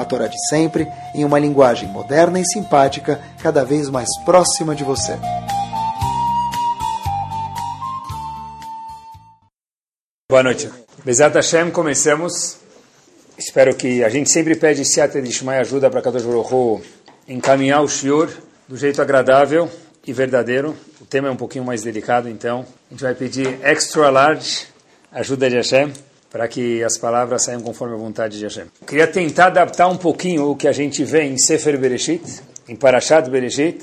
a Torá de sempre, em uma linguagem moderna e simpática, cada vez mais próxima de você. Boa noite. Bezat Hashem, começamos. Espero que a gente sempre pede Siata de Shmai ajuda para Kadosh Baruch encaminhar o Shiur do jeito agradável e verdadeiro. O tema é um pouquinho mais delicado, então a gente vai pedir extra large ajuda de Hashem para que as palavras saiam conforme a vontade de Hashem. Queria tentar adaptar um pouquinho o que a gente vê em Sefer Bereshit, em Parashat Bereshit,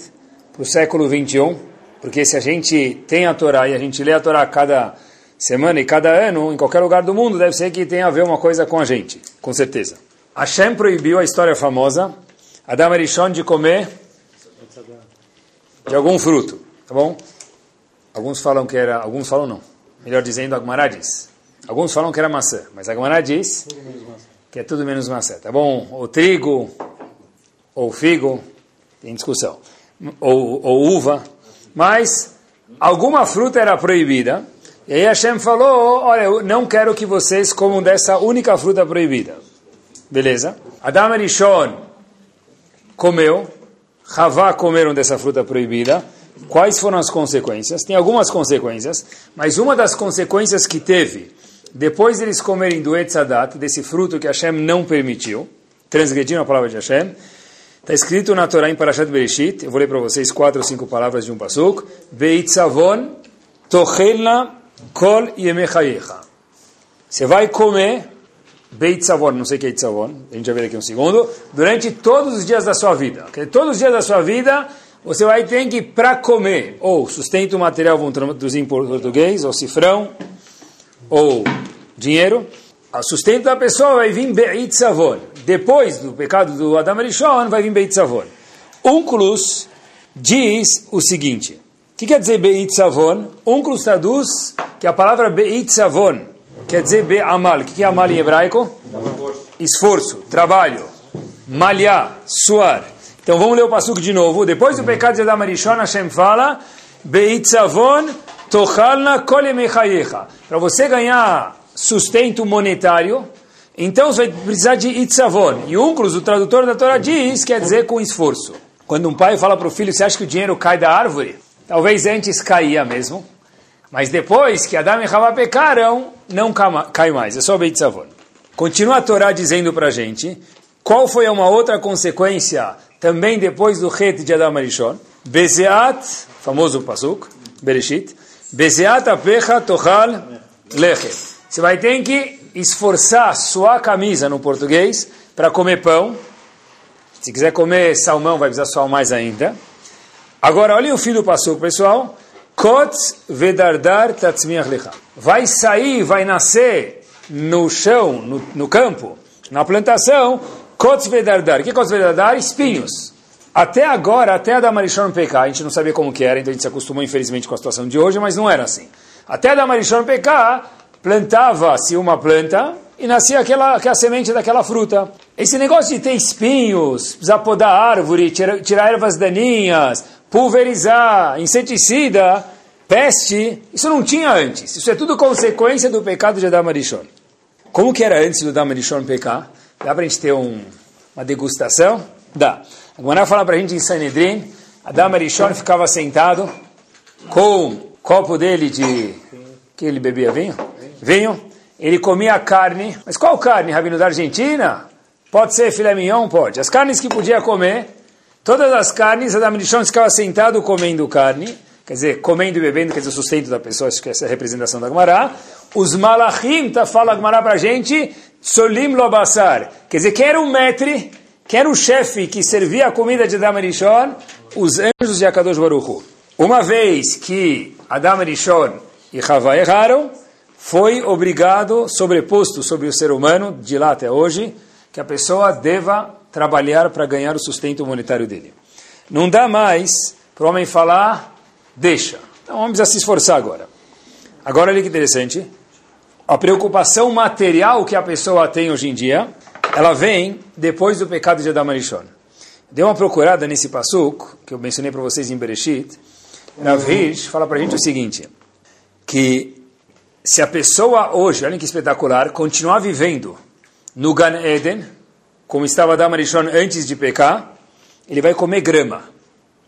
para o século 21, porque se a gente tem a Torá e a gente lê a Torá cada semana e cada ano, em qualquer lugar do mundo, deve ser que tem a ver uma coisa com a gente, com certeza. Hashem proibiu a história famosa, Adam Arishon de comer de algum fruto, tá bom? Alguns falam que era, alguns falam não. Melhor dizendo, Agmará diz. Alguns falam que era maçã, mas Agmará diz que é tudo menos maçã, tá bom? O trigo, ou figo, tem discussão, ou, ou uva, mas alguma fruta era proibida, e aí Hashem falou, olha, eu não quero que vocês comam dessa única fruta proibida. Beleza? Adam Arishon comeu, Havá comeram dessa fruta proibida. Quais foram as consequências? Tem algumas consequências, mas uma das consequências que teve, depois deles comerem do Etzadat, desse fruto que Hashem não permitiu, transgrediram a palavra de Hashem, está escrito na Torá em Parashat Bereshit, eu vou ler para vocês quatro ou cinco palavras de um pasuk, Beitzavon tochelna Kol yemechayecha. Você vai comer beitzavon, não sei o que é itzavon, a gente vai ver aqui um segundo, durante todos os dias da sua vida. Todos os dias da sua vida, você vai ter que, para comer, ou sustento material, vamos traduzir em português, ou cifrão, ou dinheiro, o sustento da pessoa vai vir beitzavon. Depois do pecado do Adam Arishon, vai vir beitzavon. Unclus diz o seguinte, o que quer dizer beitzavon? Unclus traduz que a palavra Beitzavon quer dizer Be'amal. O que é amal em hebraico? Esforço, trabalho, malhar, suar. Então vamos ler o passuco de novo. Depois do pecado de Adam Arishon, Hashem fala Beitzavon tochalna kolemechayecha. Para você ganhar sustento monetário, então você vai precisar de itzavon. E Unclus, o tradutor da Torá, diz, quer dizer com esforço. Quando um pai fala para o filho, você acha que o dinheiro cai da árvore? Talvez antes caía mesmo. Mas depois que Adam e Havá pecaram, não cai mais, é só Beit Savon. Continua a Torá dizendo para a gente qual foi uma outra consequência também depois do rete de Adam Arishon. Bezeat, famoso pasuk, Bereshit, Bezeat apecha tochal lechem. Você vai ter que esforçar sua camisa no português para comer pão. Se quiser comer salmão, vai precisar suar mais ainda. Agora, olhem o fim do pasuk, pessoal. Kotz vedardar tatzmiach lecha. Vai sair, vai nascer no chão, no, no campo, na plantação, kotz vedardar. O que é kotz vedardar? Espinhos. Até agora, até a Damarishon pecar, a gente não sabia como que era, então a gente se acostumou infelizmente com a situação de hoje, mas não era assim. Até a Damarishon pecar, plantava-se uma planta e nascia aquela, aquela semente daquela fruta. Esse negócio de ter espinhos, precisar podar árvore, tirar, tirar ervas daninhas, pulverizar, inseticida, peste, isso não tinha antes. Isso é tudo consequência do pecado de Adam Arishon. Como que era antes do Adam Arishon pecar? Dá para a gente ter um, uma degustação? Dá. A Gemara fala para a gente em Sanedrin, Adam Arishon ficava sentado com o copo dele de... que ele bebia vinho? Vinho. Ele comia carne. Mas qual carne, Rabino, da Argentina? Pode ser filé mignon? Pode. As carnes que podia comer Todas as carnes, Adam Rishon ficava sentado comendo carne, quer dizer, comendo e bebendo, quer dizer, o sustento da pessoa, acho que essa é a representação da Gemara. Os malachim, tá, fala a Gemara para a gente, solim lobassar, quer dizer, quer o metre, quer o chefe que servia a comida de Adam Rishon, os anjos de Akadosh Baruch Uma vez que Adam Rishon e Havá erraram, foi obrigado, sobreposto sobre o ser humano, de lá até hoje, que a pessoa deva trabalhar para ganhar o sustento monetário dele. Não dá mais para o homem falar, deixa. Então, o homem se esforçar agora. Agora, olha que interessante. A preocupação material que a pessoa tem hoje em dia, ela vem depois do pecado de Adam Arishon. Dê uma procurada nesse passuk, que eu mencionei para vocês em Bereshit. Rav Hirsch fala para a gente o seguinte, que se a pessoa hoje, olha que espetacular, continuar vivendo no Gan Eden, como estava Adam Arishon antes de pecar, ele vai comer grama.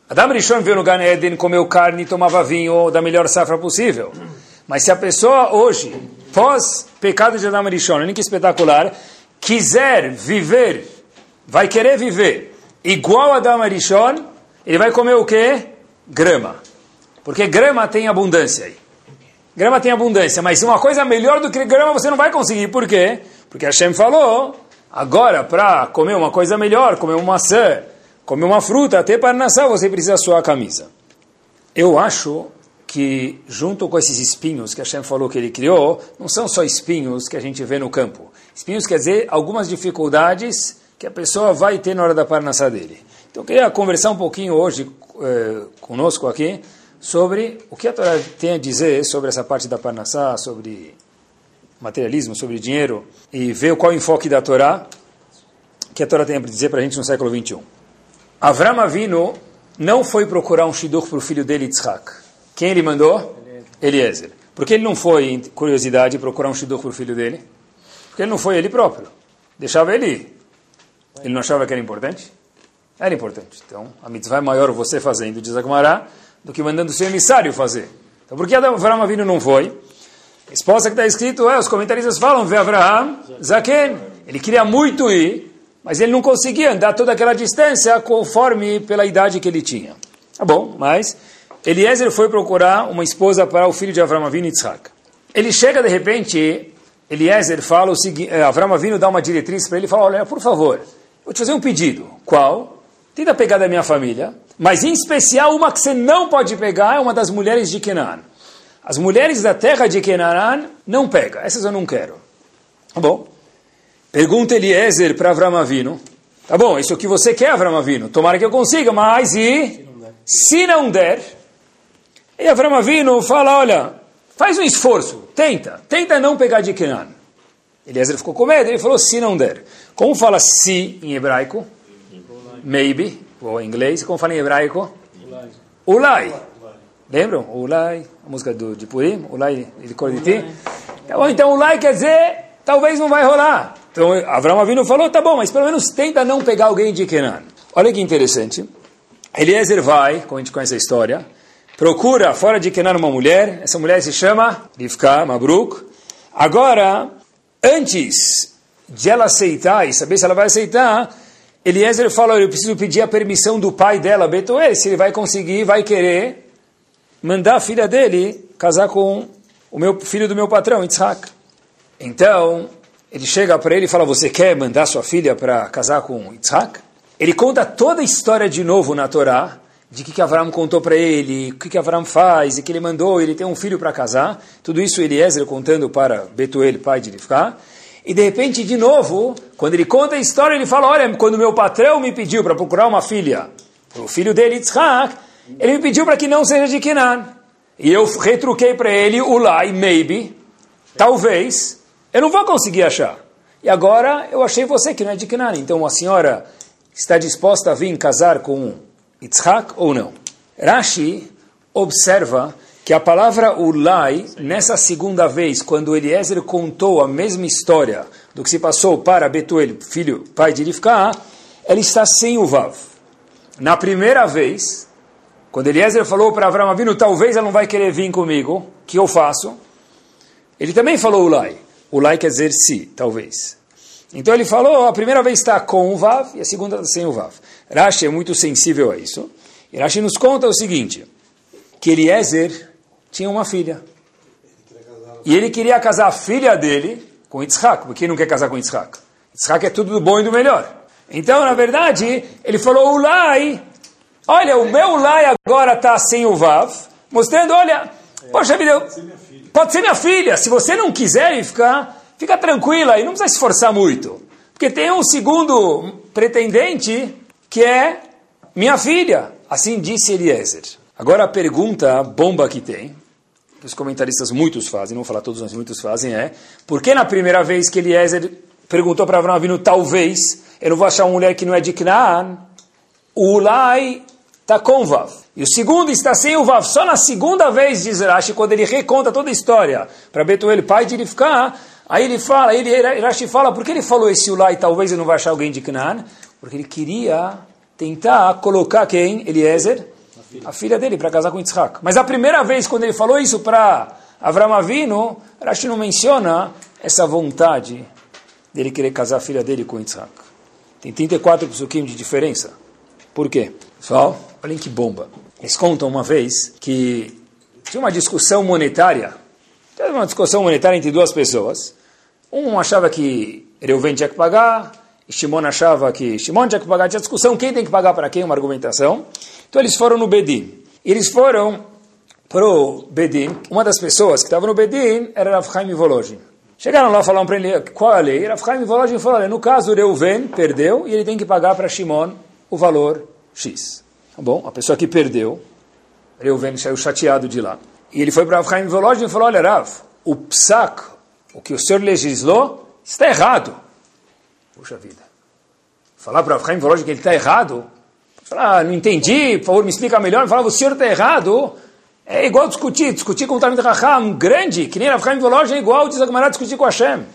Adam Rishon veio no Gan Eden, comeu carne, tomava vinho da melhor safra possível. Mas se a pessoa hoje, pós pecado de Adam Rishon, olha que espetacular, quiser viver, vai querer viver igual a Adam Rishon, ele vai comer o quê? Grama. Porque grama tem abundância aí. Grama tem abundância, mas uma coisa melhor do que grama você não vai conseguir. Por quê? Porque Hashem falou, agora para comer uma coisa melhor, comer uma maçã, comer uma fruta, até para nascer você precisa suar a camisa. Eu acho que junto com esses espinhos que Hashem falou que ele criou, não são só espinhos que a gente vê no campo. Espinhos quer dizer algumas dificuldades que a pessoa vai ter na hora da parnassá dele. Então eu queria conversar um pouquinho hoje eh, conosco aqui sobre o que a Torá tem a dizer sobre essa parte da parnassá, sobre materialismo, sobre dinheiro, e ver qual é o enfoque da Torá que a Torá tem a dizer para a gente no século 21. Avram Avinu não foi procurar um shidduch para o filho dele, Yitzhak. Quem ele mandou? Eliezer. Por que ele não foi, curiosidade, procurar um shidduch para o filho dele? Porque ele não foi ele próprio. Deixava ele ir. Ele não achava que era importante? Era importante. Então, a mitzvah é maior você fazendo, diz Agmará, do que mandando seu emissário fazer. Então, por que Avram Avinu não foi? A esposa que está escrito, é, os comentaristas falam, Ve Avraham, Zaken. Ele queria muito ir, mas ele não conseguia andar toda aquela distância conforme pela idade que ele tinha. Tá bom, mas Eliezer foi procurar uma esposa para o filho de Avram Avinu, Yitzhak. Ele chega de repente, Eliezer fala o seguinte, eh, Avram Avinu dá uma diretriz para ele e fala, olha, por favor, vou te fazer um pedido. Qual? Tenta pegar da minha família, mas em especial uma que você não pode pegar é uma das mulheres de Canaan. As mulheres da terra de Canaan não pega, essas eu não quero. Tá bom? Pergunta Eliezer para Avram Avinu. Tá bom, isso é o que você quer, Avram Avinu. Tomara que eu consiga, mas e se não der? E Avram Avinu fala, olha, faz um esforço, tenta, tenta não pegar de Kenan. Eliezer ficou com medo, ele falou, se não der. Como fala se em hebraico? Maybe, ou em inglês. Como fala em hebraico? Ulai. Lembram? Ulai, a música do, de Purim, Ulai de Corditi. Então, Ulai quer dizer, talvez não vai rolar. Então, Avram Avinu falou, tá bom, mas pelo menos tenta não pegar alguém de Kenan. Olha que interessante. Eliezer vai, como a gente conhece a história, procura fora de Kenan uma mulher, essa mulher se chama Rivka Mabruk. Agora, antes de ela aceitar e saber se ela vai aceitar, Eliezer fala, eu preciso pedir a permissão do pai dela, Betuel, se ele vai conseguir, vai querer mandar a filha dele casar com o meu filho do meu patrão, Yitzhak. Então, ele chega para ele e fala: Você quer mandar sua filha para casar com Isaac? Ele conta toda a história de novo na Torá, de que, que Avram contou para ele, o que, que Avram faz, e que ele mandou, ele tem um filho para casar. Tudo isso Eliezer contando para Betuel, pai de Rivka. E de repente, de novo, quando ele conta a história, ele fala: Olha, quando meu patrão me pediu para procurar uma filha, o filho dele, Yitzhak, ele me pediu para que não seja de Kenan. E eu retruquei para ele, Ulai, maybe, talvez, eu não vou conseguir achar. E agora eu achei você que não é de Kenan. Então a senhora está disposta a vir casar com Yitzhak ou não? Rashi observa que a palavra Ulai, nessa segunda vez, quando Eliezer contou a mesma história do que se passou para Betuel, filho, pai de Rivka, ela está sem o Vav. Na primeira vez, quando Eliezer falou para Avram Avinu, talvez ela não vai querer vir comigo, que eu faço? Ele também falou Ulai. O lai quer dizer se, talvez. Então ele falou, a primeira vez está com o Vav e a segunda sem o Vav. Rashi é muito sensível a isso. E Rashi nos conta o seguinte, que Eliezer tinha uma filha. E ele queria casar a filha dele com Yitzhak, porque quem não quer casar com Yitzhak? Yitzhak é tudo do bom e do melhor. Então, na verdade, ele falou, o Lai, olha, o meu Lai agora está sem o Vav, mostrando, olha, poxa vida, Pode ser minha filha. Se você não quiser ficar, fica tranquila e não precisa se esforçar muito. Porque tem um segundo pretendente que é minha filha. Assim disse Eliezer. Agora a pergunta bomba que tem, que os comentaristas muitos fazem, não vou falar todos, mas muitos fazem, é por que na primeira vez que Eliezer perguntou para Avram Avinu, talvez, eu não vou achar uma mulher que não é de Canaan, o Ulai está com Vav. E o segundo está sem o Vav. Só na segunda vez, diz Rashi, quando ele reconta toda a história para Betuel, pai de Rivka, aí ele fala, ele, Rashi fala, por que ele falou esse Ulai, talvez eu não vou achar alguém de Canaan? Porque ele queria tentar colocar quem? Eliezer? A filha, a filha dele, para casar com Yitzhak. Mas a primeira vez, quando ele falou isso para Avram Avinu, Rashi não menciona essa vontade dele querer casar a filha dele com Yitzhak. Tem 34 psukim de diferença. Por quê? Pessoal, olhem que bomba. Eles contam uma vez que tinha uma discussão monetária. Uma discussão monetária entre duas pessoas. Um achava que Reuven tinha que pagar, Shimon achava que Shimon tinha que pagar. Tinha discussão quem tem que pagar para quem, uma argumentação. Então eles foram no Bedin. Eles foram para o Bedin. Uma das pessoas que estava no Bedin era Rav Chaim. Chegaram lá, falaram para ele qual a lei. Rav Chaim falou, no caso, Reuven perdeu e ele tem que pagar para Shimon o valor X. Tá bom? A pessoa que perdeu, Reuven saiu chateado de lá. E ele foi para Rav Chaim e falou, olha Rav, o psak, o que o senhor legislou, está errado. Puxa vida. Falar para Rav Chaim Volozhin que ele está errado? Falar, ah, não entendi, por favor, me explica melhor. Falava, o senhor está errado. É igual discutir, discutir com o Talmud Raham, grande, que nem Rav Chaim Volozhin, é igual diz a discutir com Hashem.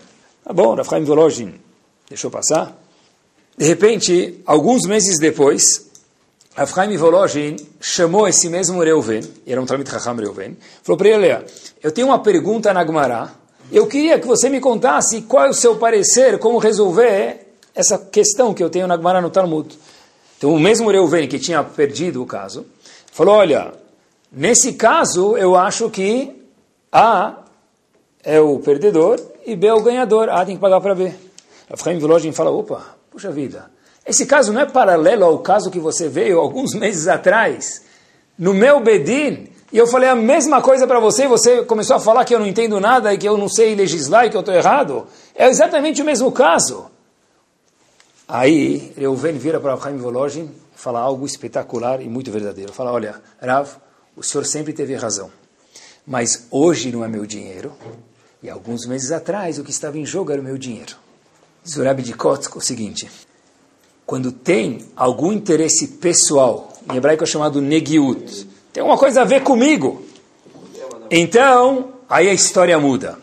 Tá bom, Rav Chaim Volozhin deixou passar. De repente, alguns meses depois, Rav Chaim Volozhin chamou esse mesmo Reuven, era um Talmud Raham Reuven, falou para ele, eu tenho uma pergunta na Gemara, eu queria que você me contasse qual é o seu parecer, como resolver essa questão que eu tenho na Gemara no Talmud. Então, o mesmo Reuven que tinha perdido o caso, falou, olha, Nesse caso, eu acho que A é o perdedor e B é o ganhador. A tem que pagar para B. A Chaim Vilogin fala, opa, puxa vida, esse caso não é paralelo ao caso que você veio alguns meses atrás, no meu Bedin, e eu falei a mesma coisa para você, e você começou a falar que eu não entendo nada e que eu não sei legislar e que eu estou errado. É exatamente o mesmo caso. Aí, Reuven vira para Chaim Volozhin e fala algo espetacular e muito verdadeiro. Fala, olha, Rav, o senhor sempre teve razão. Mas hoje não é meu dinheiro. E alguns meses atrás o que estava em jogo era o meu dinheiro. Diz o de Kotzk o seguinte: quando tem algum interesse pessoal, em hebraico é chamado negiut, tem alguma coisa a ver comigo, então aí a história muda.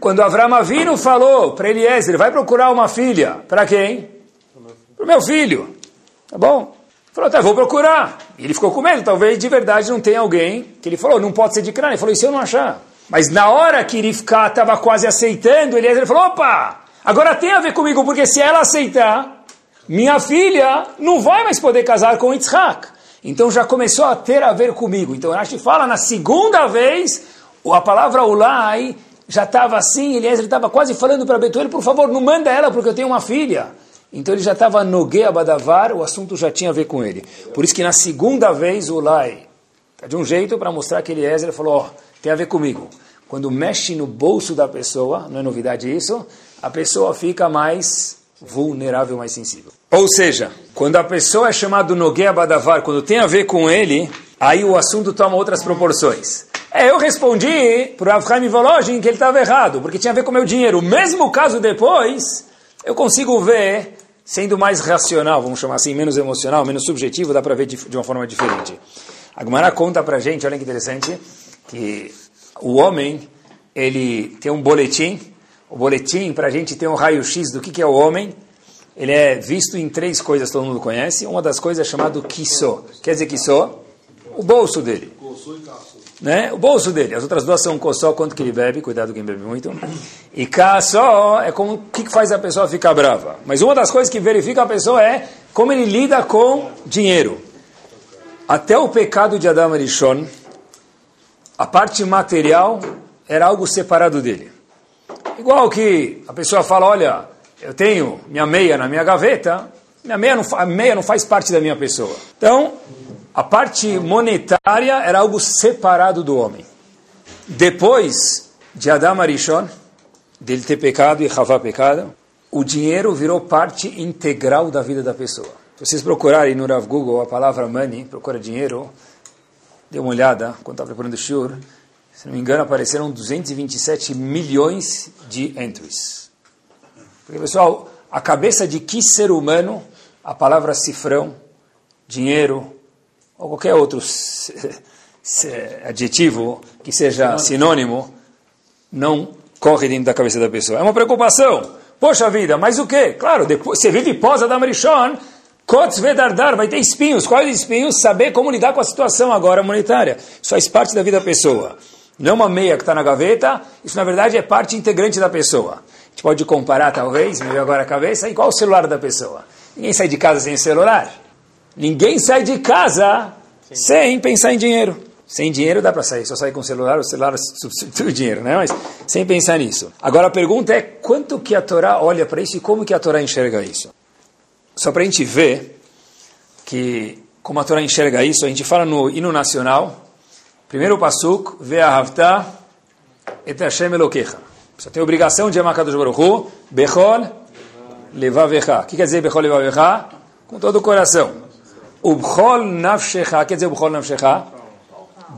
Quando Avram Avinu falou para Eliezer, vai procurar uma filha, para quem? Para o meu filho. Tá bom? Falou, tá, vou procurar. E ele ficou com medo, talvez de verdade não tenha alguém que ele falou, não pode ser de Canaã. Ele falou, e se eu não achar? Mas na hora que Rivka estava quase aceitando, ele falou, opa, agora tem a ver comigo, porque se ela aceitar, minha filha não vai mais poder casar com Yitzhak. Então já começou a ter a ver comigo. Então Rashi fala, na segunda vez, a palavra Ulai já estava assim, Eliezer estava quase falando para Betuel, por favor, não manda ela porque eu tenho uma filha. Então ele já estava no Badavar, o assunto já tinha a ver com ele. Por isso que na segunda vez o Lai, tá de um jeito para mostrar que Eliezer falou, ó, oh, tem a ver comigo. Quando mexe no bolso da pessoa, não é novidade isso, a pessoa fica mais vulnerável, mais sensível. Ou seja, quando a pessoa é chamada Nogueia Badavar, quando tem a ver com ele, aí o assunto toma outras proporções. É, eu respondi para o Avram Volozhin que ele estava errado, porque tinha a ver com o meu dinheiro. O mesmo caso depois, eu consigo ver, sendo mais racional, vamos chamar assim, menos emocional, menos subjetivo, dá para ver de, de, uma forma diferente. A Gemara conta para gente, olha que interessante, que o homem, ele tem um boletim, o boletim, para a gente ter um raio-x do que, que é o homem, ele é visto em três coisas, todo mundo conhece. Uma das coisas é chamado kiso. Quer dizer kiso? O bolso dele né? o bolso dele. As outras duas são coçó, quanto que ele bebe, cuidado quem bebe muito. E só é como o que faz a pessoa ficar brava. Mas uma das coisas que verifica a pessoa é como ele lida com dinheiro. Até o pecado de Adam Arishon, a parte material era algo separado dele. Igual que a pessoa fala, olha, eu tenho minha meia na minha gaveta, minha meia não, a meia não faz parte da minha pessoa. Então, a parte monetária era algo separado do homem. Depois de Adam Arishon, dele ter pecado e Havá pecado, o dinheiro virou parte integral da vida da pessoa. Se vocês procurarem no Rav Google a palavra money, procura dinheiro, dê uma olhada quando estava preparando o shiur, se não me engano apareceram 227 milhões de entries. Porque, pessoal, a cabeça de que ser humano, a palavra cifrão, dinheiro, ou qualquer outro adjetivo que seja sinônimo, não corre dentro da cabeça da pessoa. É uma preocupação. Poxa vida, mas o quê? Claro, depois, você vive pós Adam Rishon, Kotz Vedardar, vai ter espinhos. Quais espinhos? Saber como lidar com a situação agora monetária. Isso faz parte da vida da pessoa. Não é uma meia que está na gaveta, isso na verdade é parte integrante da pessoa. A gente pode comparar, talvez, me veio agora a cabeça, igual o celular da pessoa. Ninguém sai de casa sem celular. Ninguém sai de casa sem pensar em dinheiro. Sem dinheiro dá para sair, só sair com o celular, o celular substitui o dinheiro, né? Mas sem pensar nisso. Agora a pergunta é quanto que a Torá olha para isso e como que a Torá enxerga isso? Só para a gente ver que como a Torá enxerga isso, a gente fala no hino nacional, primeiro pasuk, ve'ahavta et Hashem Elokecha. Você tem obrigação de amar Kadosh Baruch Hu, bechol levavecha. O que quer dizer bechol levavecha? Com todo o coração. Ubchol nafshecha, quer dizer ubchol nafshecha?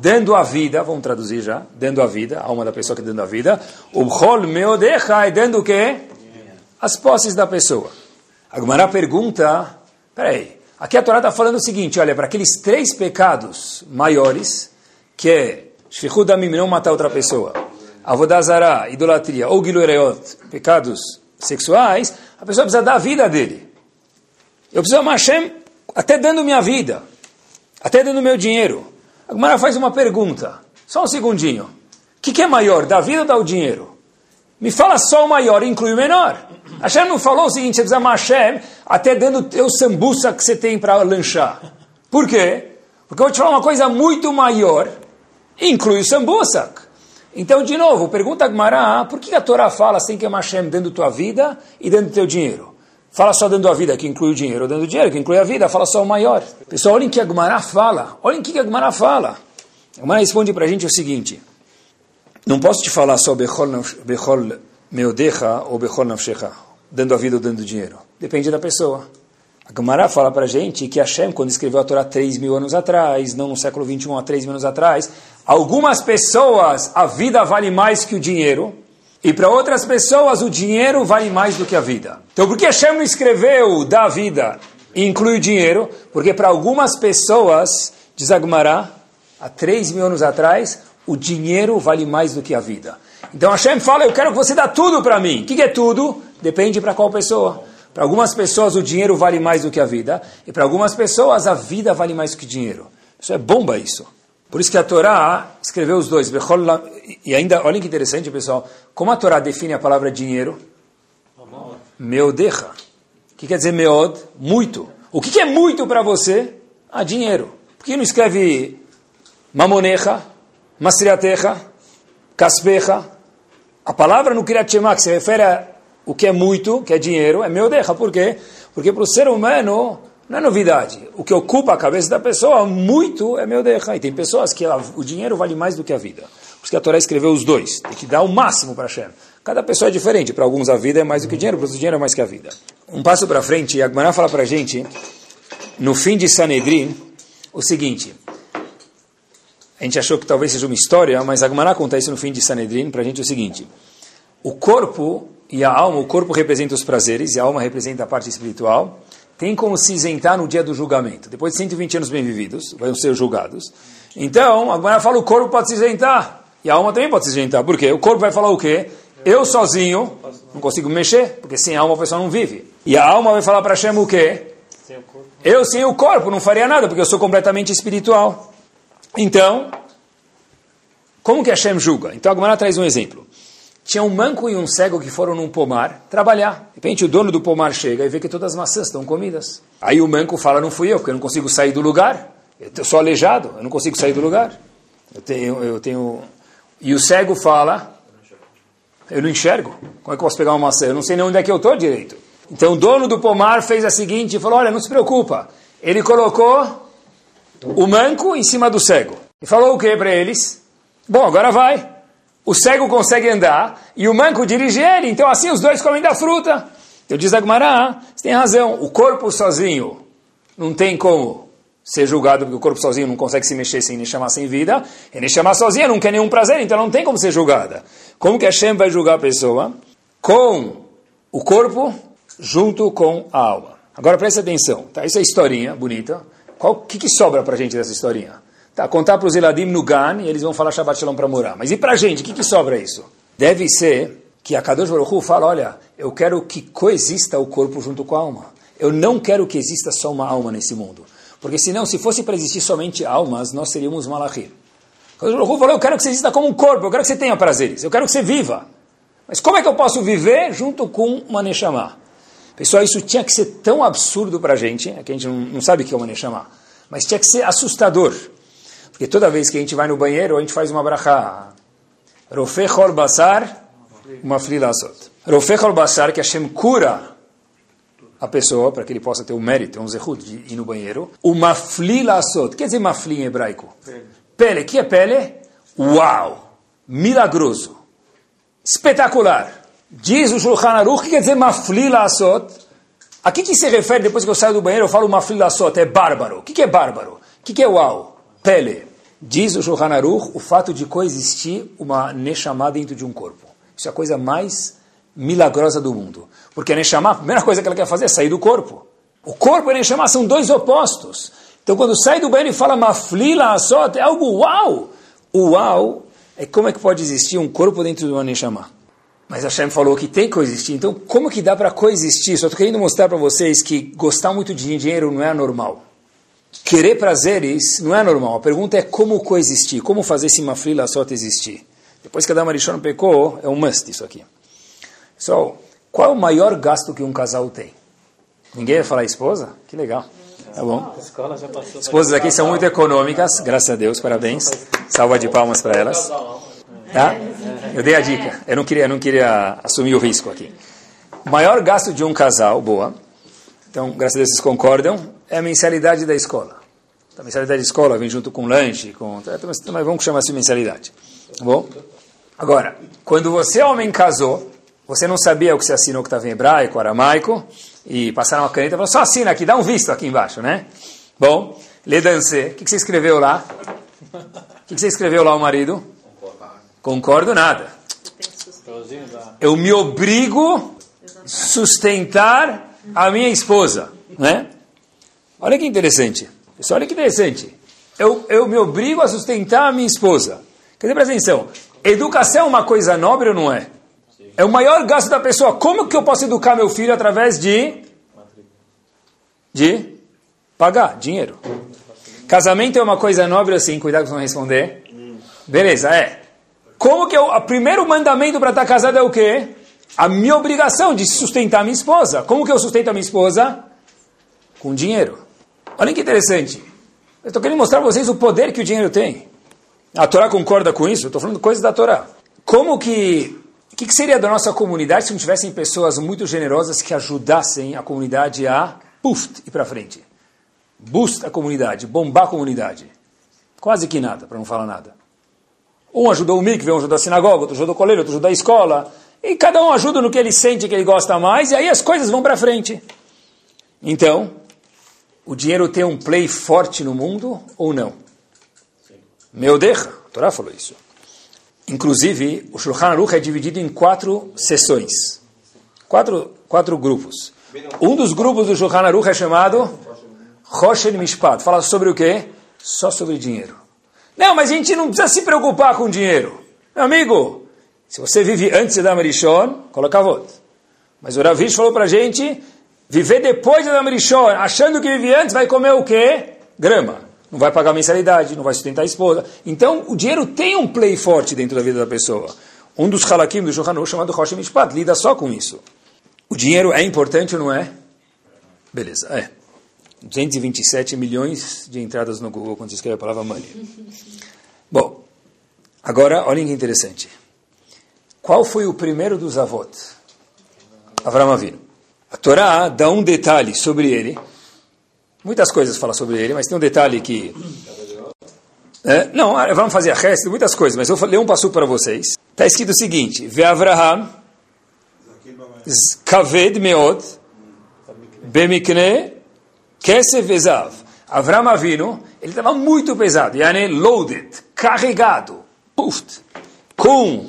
dando a vida, vamos traduzir já, dando a vida, a alma da pessoa que é dando a vida, o bchol meodecha é dando o quê? As posses da pessoa. A Gemara pergunta, peraí, aqui a Torá está falando o seguinte, olha, para aqueles três pecados maiores, que é shfichud damim, não matar outra pessoa, avodazara, idolatria, ou gilureot, pecados sexuais, a pessoa precisa dar a vida dele. Eu preciso amar Hashem até dando minha vida, até dando meu dinheiro. A faz uma pergunta, só um segundinho. O que, que, é maior, dar vida ou dar o dinheiro? Me fala só o maior, inclui o menor. Hashem não falou o seguinte, você precisa amar Hashem até dando o teu sambuça que você tem para lanchar. Por quê? Porque eu vou te falar uma coisa muito maior, inclui o sambuça. Então, de novo, pergunta a Gemara, por que a Torá fala sem que amar Hashem dando tua vida e dando teu dinheiro? Fala só dando a vida, que inclui o dinheiro, dando o dinheiro, que inclui a vida, fala só o maior. Pessoal, olhem o que a Gumará fala. Olhem o que a Gumará fala. A Gumará responde para a gente o seguinte. Não posso te falar só Bechol Meodecha ou Bechol Nafshecha, dando a vida ou dando dinheiro. Depende da pessoa. A Gemara fala para a gente que Hashem, quando escreveu a Torá 3 mil anos atrás, não no século 21, há 3 mil anos atrás, algumas pessoas a vida vale mais que o dinheiro, e para outras pessoas o dinheiro vale mais do que a vida. Então por que Hashem não escreveu da vida e inclui o dinheiro? Porque para algumas pessoas, diz Agmará, há 3 mil anos atrás, o dinheiro vale mais do que a vida. Então Hashem fala, eu quero que você dá tudo para mim. O que, que é tudo? Depende para qual pessoa. Para algumas pessoas o dinheiro vale mais do que a vida. E para algumas pessoas a vida vale mais do que dinheiro. Isso é bomba isso. Por isso que a Torá escreveu os dois. E ainda, olha que interessante, pessoal. Como a Torá define a palavra dinheiro? Meodecha. O que quer dizer meod? Muito. O que é muito para você? Ah, dinheiro. Por que não escreve mamonecha, masriatecha, caspecha? A palavra no Shema, que se refere a o que é muito, que é dinheiro, é meodecha. Por quê? Porque para o ser humano não é novidade. O que ocupa a cabeça da pessoa muito é meu derra. E tem pessoas que ela, o dinheiro vale mais do que a vida. Por isso que a Torá escreveu os dois. Tem que dar o máximo para Hashem. Cada pessoa é diferente. Para alguns a vida é mais do que dinheiro, para outros o dinheiro é mais que a vida. Um passo para frente, a Gmaná fala para a gente, no fim de Sanedrin, o seguinte. A gente achou que talvez seja uma história, mas a Gmaná conta isso no fim de Sanedrin para a gente o seguinte. O corpo e a alma, o corpo representa os prazeres e a alma representa a parte espiritual tem como se isentar no dia do julgamento. Depois de 120 anos bem vividos, vão ser julgados. Então, a Gemara fala o corpo pode se isentar. E a alma também pode se isentar. Por quê? O corpo vai falar o quê? Eu sozinho não consigo mexer, porque sem alma a pessoa não vive. E a alma vai falar para Hashem o quê? Eu sem o corpo não faria nada, porque eu sou completamente espiritual. Então, como que Hashem julga? Então a Gemara traz um exemplo. Tinha um manco e um cego que foram num pomar trabalhar. De repente o dono do pomar chega e vê que todas as maçãs estão comidas. Aí o manco fala, não fui eu, porque eu não consigo sair do lugar. Eu sou aleijado, eu não consigo sair do lugar. Eu tenho, eu tenho... E o cego fala, eu não enxergo. Como é que eu posso pegar uma maçã? Eu não sei nem onde é que eu estou direito. Então o dono do pomar fez a seguinte, e falou, olha, não se preocupa. Ele colocou o manco em cima do cego. E falou o que para eles? Bom, agora vai o cego consegue andar e o manco dirige ele, então assim os dois comem da fruta. Eu diz Agmará, você tem razão, o corpo sozinho não tem como ser julgado porque o corpo sozinho não consegue se mexer sem chamar sem vida, e chamar sozinha não quer nenhum prazer, então não tem como ser julgada. Como que Hashem vai julgar a pessoa? Com o corpo junto com a alma. Agora preste atenção, tá? Essa é historinha bonita. O que, que sobra para gente dessa historinha? Tá, contar para os Eladim no Gan e eles vão falar Shabbat Shalom para morar. Mas e para a gente, o que, que sobra isso? Deve ser que a Kadosh Baruch Hu fala, olha, eu quero que coexista o corpo junto com a alma. Eu não quero que exista só uma alma nesse mundo. Porque senão, se fosse para existir somente almas, nós seríamos malachim. Kadosh Baruch Hu falou, eu quero que você exista como um corpo, eu quero que você tenha prazeres, eu quero que você viva. Mas como é que eu posso viver junto com uma Neshama? Pessoal, isso tinha que ser tão absurdo para a gente, é que a gente não, não sabe o que é uma Neshama, mas tinha que ser assustador. Porque toda vez que a gente vai no banheiro, a gente faz uma brachá. Rofechol basar, uma flilasot. Rofechol basar, que Hashem cura a pessoa, para que ele possa ter o mérito, um zehut, de ir no banheiro. Uma flilasot. Quer dizer mafli em hebraico? Pele. que é pele? Uau! Milagroso. Espetacular. Diz o Shulchan Aruch, que quer dizer mafli lasot? A que, que se refere depois que eu saio do banheiro, eu falo mafli lasot? É bárbaro. O que, que é bárbaro? O que, que é uau? Pele. Diz o Shulchan Aruch o fato de coexistir uma Neshama dentro de um corpo. Isso é a coisa mais milagrosa do mundo. Porque a Neshama, a primeira coisa que ela quer fazer é sair do corpo. O corpo e a Neshama são dois opostos. Então quando sai do banheiro e fala maflila asot, é algo uau. Uau é como é que pode existir um corpo dentro de uma Neshama. Mas Hashem falou que tem que coexistir. Então como que dá para coexistir? Só estou querendo mostrar para vocês que gostar muito de dinheiro não é anormal. Querer prazeres não é normal. A pergunta é como coexistir, como fazer esse maflila só existir. Depois que a Dama Rishon pecou, é um must isso aqui. Pessoal, qual é o maior gasto que um casal tem? Ninguém vai falar esposa? Que legal. Tá bom. Esposas aqui são muito econômicas, graças a Deus, parabéns. Salva de palmas para elas. Tá? Eu dei a dica. Eu não queria, eu não queria assumir o risco aqui. Maior gasto de um casal, boa. Então, graças a Deus vocês concordam, é a mensalidade da escola. A mensalidade da escola vem junto com lanche, com, mas vamos chamar assim mensalidade. Tá bom? Agora, quando você, homem, casou, você não sabia o que você assinou que estava em hebraico, aramaico, e passaram uma caneta e falaram, só assina aqui, dá um visto aqui embaixo, né? Bom, le dance, o que, que você escreveu lá? O que, que você escreveu lá, o marido? Concordo nada. Eu me obrigo a sustentar a minha esposa, né? Olha que interessante. Pessoal, olha que interessante. Eu, eu me obrigo a sustentar a minha esposa. Quer dizer, presta atenção. Educação é uma coisa nobre ou não é? É o maior gasto da pessoa. Como que eu posso educar meu filho através de... De pagar dinheiro. Casamento é uma coisa nobre assim, cuidado que vão responder. Beleza, é. Como que eu... O primeiro mandamento para estar casado é o quê? A minha obrigação de sustentar minha esposa. Como que eu sustento a minha esposa? Com dinheiro. Olha que interessante. Eu estou querendo mostrar para vocês o poder que o dinheiro tem. A Torá concorda com isso? Estou falando coisas da Torá. Como que... O que, que seria da nossa comunidade se não tivessem pessoas muito generosas que ajudassem a comunidade a puf, ir para frente? Boost a comunidade, bombar a comunidade. Quase que nada, para não falar nada. Um ajudou o mikve, um ajudou a sinagoga, outro ajudou o colégio, outro ajudou a escola. E cada um ajuda no que ele sente que ele gosta mais, e aí as coisas vão para frente. Então, o dinheiro tem um play forte no mundo ou não? Meu Deus, a Torá falou isso. Inclusive, o Shulchan Aruch é dividido em quatro sessões. Quatro, quatro grupos. Um dos grupos do Shulchan Aruch é chamado Roshen Mishpat. Fala sobre o quê? Só sobre dinheiro. Não, mas a gente não precisa se preocupar com dinheiro. Meu amigo, se você vive antes da Marishon, coloca voto. Mas o Ravish falou para a gente Viver depois da Damarishon, achando que vive antes, vai comer o quê? Grama. Não vai pagar mensalidade, não vai sustentar a esposa. Então, o dinheiro tem um play forte dentro da vida da pessoa. Um dos halakim do Shulchan chamado Rosh Mishpat, lida só com isso. O dinheiro é importante ou não é? Beleza, é. 227 milhões de entradas no Google quando você escreve a palavra money. Bom, agora, olhem que interessante. Qual foi o primeiro dos avós? Avram Avinu. A Torá dá um detalhe sobre ele. Muitas coisas fala sobre ele, mas tem um detalhe que... É, não, ah, vamos fazer a resto, muitas coisas, mas eu vou ler um passo para vocês. Está escrito o seguinte, Ve Avraham, Kaved Meod, Bemikne, Kesef Vezav. Avram Avinu, ele estava muito pesado. Yani loaded, carregado. Puft. Com,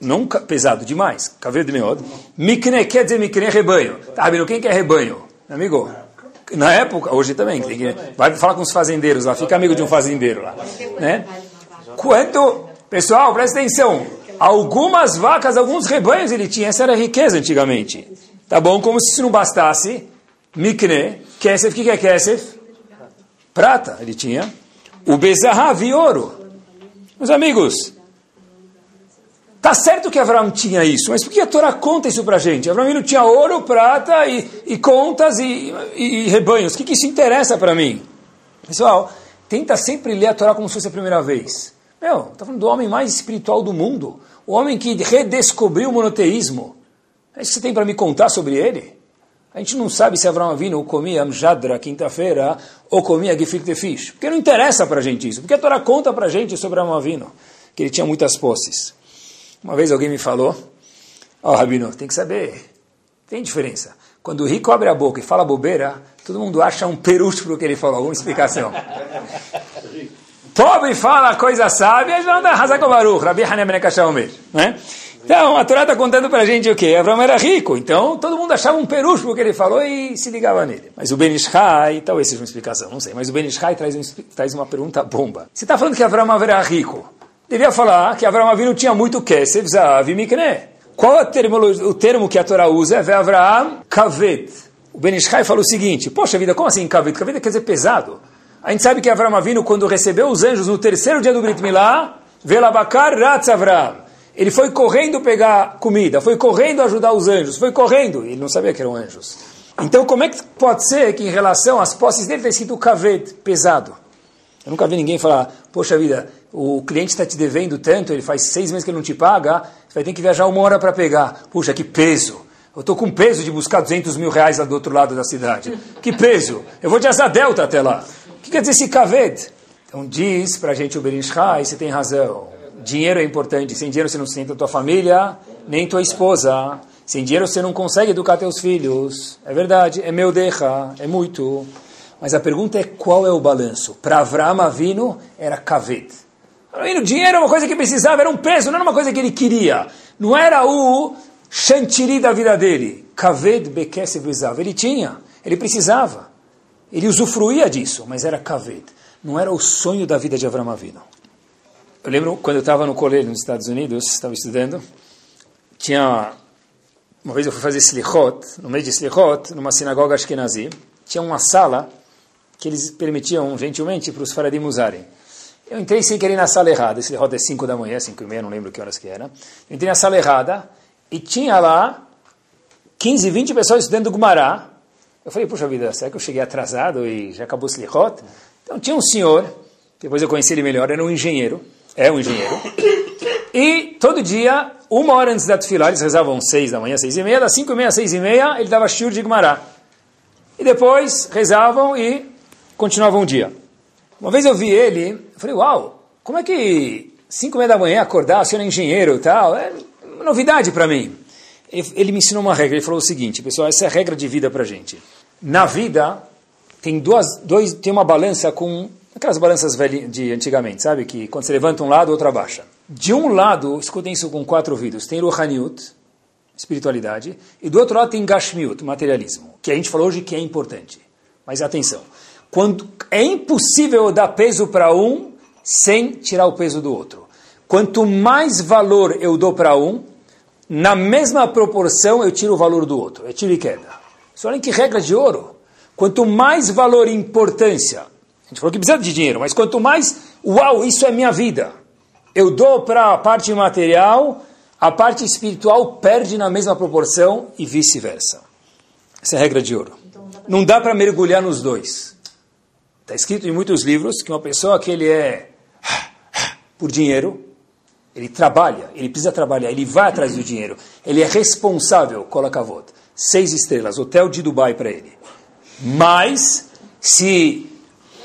não pesado demais. Cabelo de meod. Mikne, quer dizer mikne, rebanho. Tá, Rabino, quem que é rebanho? Amigo? Na época, hoje também, que, vai falar com os fazendeiros lá, fica amigo de um fazendeiro lá. Né? Quanto, pessoal, presta atenção, algumas vacas, alguns rebanhos ele tinha, essa era a riqueza antigamente. Tá bom? Como se isso não bastasse, Mikne, Kesef, o que é Kesef? Prata, ele tinha. O Bezahav, ouro. Meus amigos, Tá certo que Abraão tinha isso, mas por que a Torá conta isso para a gente? Abraão não tinha ouro, prata e, e contas e, e, e, rebanhos. O que, que isso interessa para mim? Pessoal, tenta sempre ler a Torá como se fosse a primeira vez. Meu, está falando do homem mais espiritual do mundo. O homem que redescobriu o monoteísmo. É isso que você tem para me contar sobre ele? A gente não sabe se Abraão Avino comia Amjadra quinta-feira ou comia gefilte fish. Porque não interessa para a gente isso. Porque a Torá conta para a gente sobre Abraão Avino, que ele tinha muitas posses. Uma vez alguém me falou, ó oh, Rabino, tem que saber, tem diferença. Quando o rico abre a boca e fala bobeira, todo mundo acha um perucho para o que ele falou, alguma explicação. Pobre fala coisa sábia, ele vai andar Hazak Baruch, Rabi Hanem né? Então, a Torá está contando para a gente o quê? Abraão era rico, então todo mundo achava um perucho o que ele falou e se ligava nele. Mas o Ben Ishai, talvez seja uma explicação, não sei, mas o Ben Ishai traz, um, traz uma pergunta bomba. Você está falando que Abraão era rico, devia falar que Abraão Avinu tinha muito Kesef, Zahav e Mikne. Qual é o termo, que a Torá usa? É Avraham Kavet. O Ben Ishai falou o seguinte, poxa vida, como assim Kavet? Kavet quer dizer pesado. A gente sabe que Avraham Avinu, quando recebeu os anjos no terceiro dia do Brit Milá, Velabakar Ratz Avraham. Ele foi correndo pegar comida, foi correndo ajudar os anjos, foi correndo. Ele não sabia que eram anjos. Então, como é que pode ser que em relação às posses dele está escrito Kavet, pesado? Eu nunca vi ninguém falar, poxa vida, o cliente está te devendo tanto, ele faz seis meses que ele não te paga, você vai ter que viajar uma hora para pegar. Puxa, que peso! Eu estou com peso de buscar 200 mil reais lá do outro lado da cidade. Que peso! Eu vou de asa delta até lá. O que quer dizer esse kaved? Então diz para a gente o Berinshai, você tem razão. Dinheiro é importante. Sem dinheiro você não sustenta tua família, nem tua esposa. Sem dinheiro você não consegue educar teus filhos. É verdade, é meu derra, é muito. Mas a pergunta é qual é o balanço? Para Avram Avino era kaved. O dinheiro era uma coisa que precisava, era um peso, não era uma coisa que ele queria. Não era o chantilly da vida dele. Kaved Bekesef Ele tinha, ele precisava. Ele usufruía disso, mas era Kaved. Não era o sonho da vida de Avram Avinu. Eu lembro quando eu estava no colégio nos Estados Unidos, estava estudando, tinha uma vez eu fui fazer slichot, no meio de slichot, numa sinagoga ashkenazi, tinha uma sala que eles permitiam gentilmente para os faradim usarem. Eu entrei sem querer na sala errada, esse roda é 5 da manhã, 5 e meia, não lembro que horas que era. Eu entrei na sala errada e tinha lá 15, 20 pessoas estudando Gumará. Eu falei, puxa vida, será que eu cheguei atrasado e já acabou o Slichot? Então tinha um senhor, depois eu conheci ele melhor, era um engenheiro, é um engenheiro. E todo dia, uma hora antes da Tfilah, eles rezavam 6 da manhã, 6 e meia, das 5 e meia, 6 e meia, ele dava shiur de Gumará. E depois rezavam e continuavam o dia. Uma vez eu vi ele, eu falei, uau, como é que 5 e meia da manhã acordar, o senhor é engenheiro e tal, é uma novidade para mim. Ele, me ensinou uma regra, ele falou o seguinte, pessoal, essa é a regra de vida para gente. Na vida, tem, duas, dois, tem uma balança com aquelas balanças de antigamente, sabe? Que quando você levanta um lado, outro abaixa. De um lado, escutem isso com quatro ouvidos, tem Ruhaniut, espiritualidade, e do outro lado tem Gashmiut, materialismo, que a gente falou hoje que é importante. Mas atenção, quando é impossível dar peso para um sem tirar o peso do outro. Quanto mais valor eu dou para um, na mesma proporção eu tiro o valor do outro. É tiro e queda. Isso olha que regra de ouro. Quanto mais valor e importância, a gente falou que precisa de dinheiro, mas quanto mais, uau, isso é minha vida. Eu dou para a parte material, a parte espiritual perde na mesma proporção e vice-versa. Essa é a regra de ouro. Não dá para mergulhar nos dois. Está escrito em muitos livros que uma pessoa que ele é por dinheiro, ele trabalha, ele precisa trabalhar, ele vai atrás do dinheiro, ele é responsável, coloca a volta. Seis estrelas, hotel de Dubai para ele. Mas, se